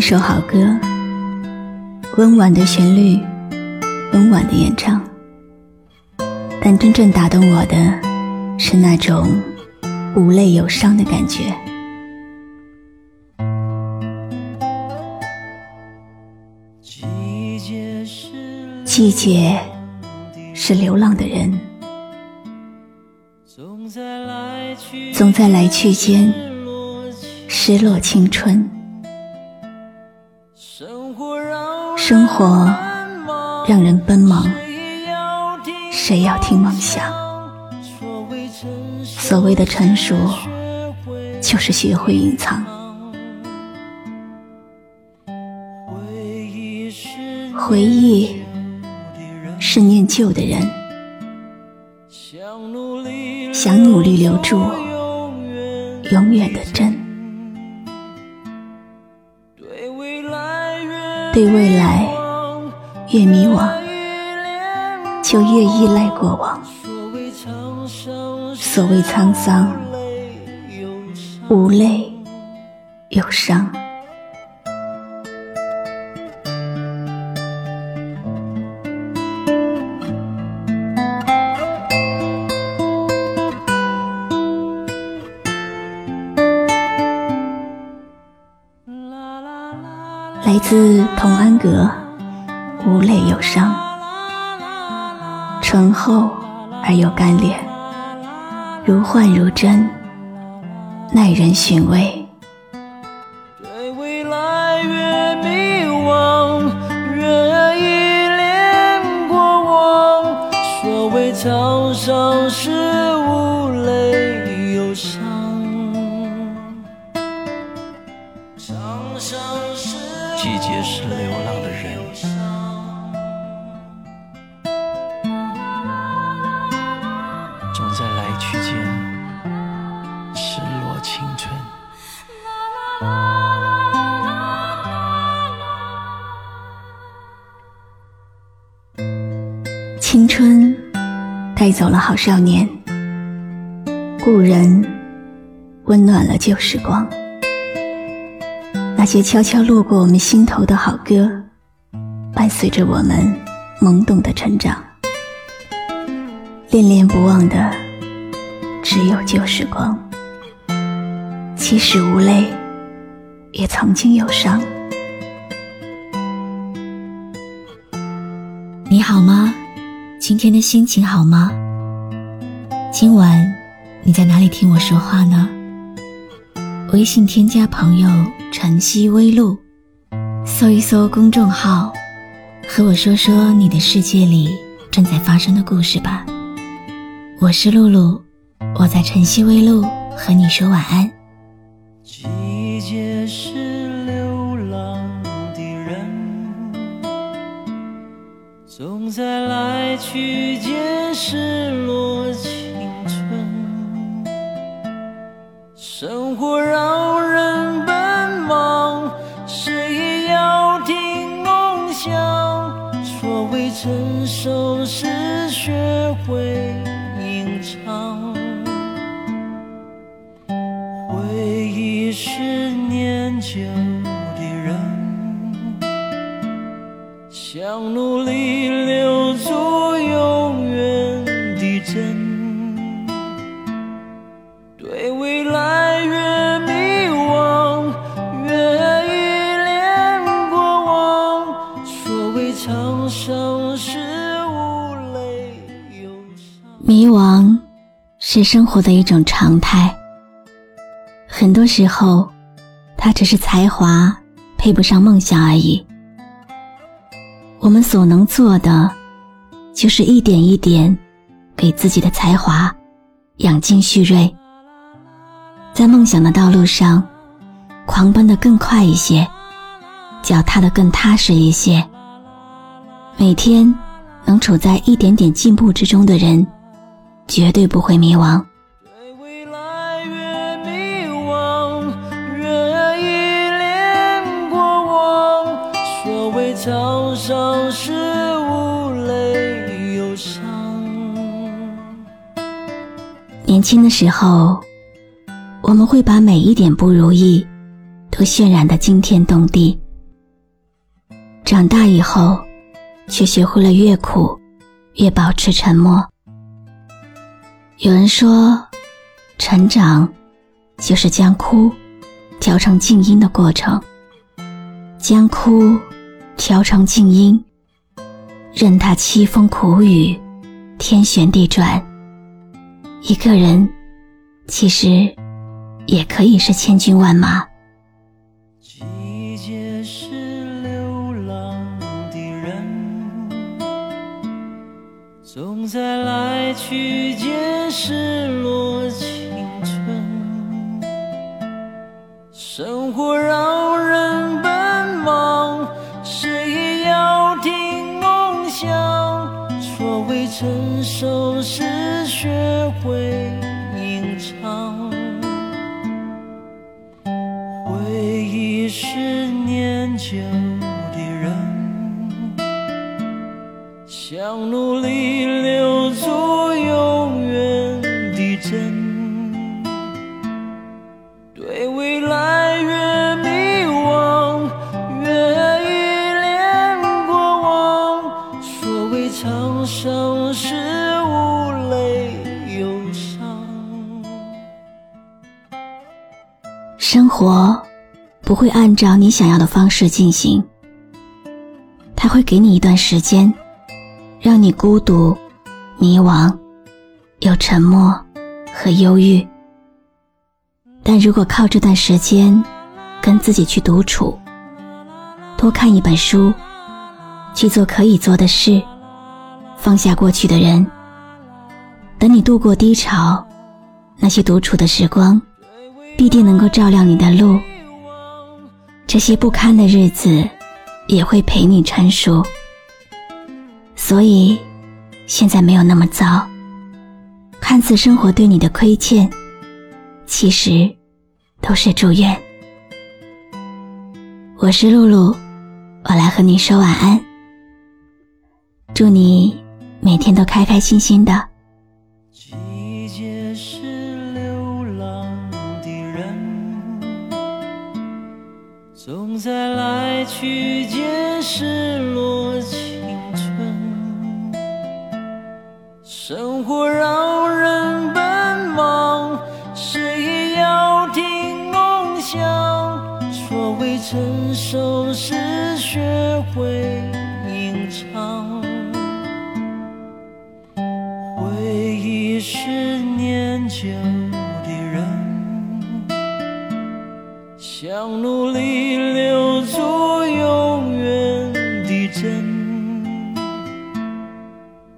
一首好歌，温婉的旋律，温婉的演唱，但真正打动我的是那种无泪有伤的感觉。季节是流浪的人，总在来去间失落青春。生活让人奔忙，谁要听梦想？所谓的成熟，就是学会隐藏。回忆是念旧的人，想努力留住永远的真。对未来越迷惘，就越依赖过往。所谓沧桑，无泪有伤。自同安阁，无泪有伤，醇厚而又干练，如幻如真，耐人寻味。是流浪的人，总在来去间失落青春。青春带走了好少年，故人温暖了旧时光。那些悄悄路过我们心头的好歌，伴随着我们懵懂的成长。恋恋不忘的，只有旧时光。即使无泪，也曾经有伤。你好吗？今天的心情好吗？今晚你在哪里听我说话呢？微信添加朋友晨曦微露，搜一搜公众号，和我说说你的世界里正在发生的故事吧。我是露露，我在晨曦微露和你说晚安。季节是流浪的人，总在来去间失落青春。生活让成熟是学会隐藏，回忆是念旧的人，想努力迷惘是生活的一种常态，很多时候，它只是才华配不上梦想而已。我们所能做的，就是一点一点给自己的才华养精蓄锐，在梦想的道路上，狂奔的更快一些，脚踏的更踏实一些。每天能处在一点点进步之中的人，绝对不会迷惘。对未来越迷惘，越依恋过往。所谓沧桑是无泪忧伤。年轻的时候。我们会把每一点不如意都渲染的惊天动地，长大以后，却学会了越苦越保持沉默。有人说，成长就是将哭调成静音的过程，将哭调成静音，任它凄风苦雨，天旋地转。一个人，其实。也可以是千军万马。总在来去间失落青春。生活让人奔忙，谁也要听梦想。所谓成熟，是学会吟唱。是念旧的人，想努力沧桑是无泪忧伤。生活。不会按照你想要的方式进行，他会给你一段时间，让你孤独、迷惘、有沉默和忧郁。但如果靠这段时间跟自己去独处，多看一本书，去做可以做的事，放下过去的人，等你度过低潮，那些独处的时光，必定能够照亮你的路。这些不堪的日子，也会陪你成熟。所以，现在没有那么糟。看似生活对你的亏欠，其实都是祝愿。我是露露，我来和你说晚安。祝你每天都开开心心的。季节是流浪的人总在来去间失落青春，生活让人奔忙，谁也要听梦想。所谓成熟，是学会念旧的人。想努力留住永远的真，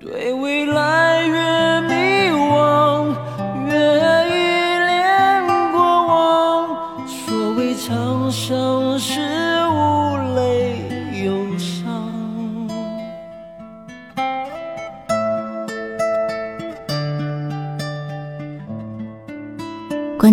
对未来越迷惘，越依恋过往。所谓沧桑是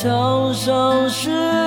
桥上是。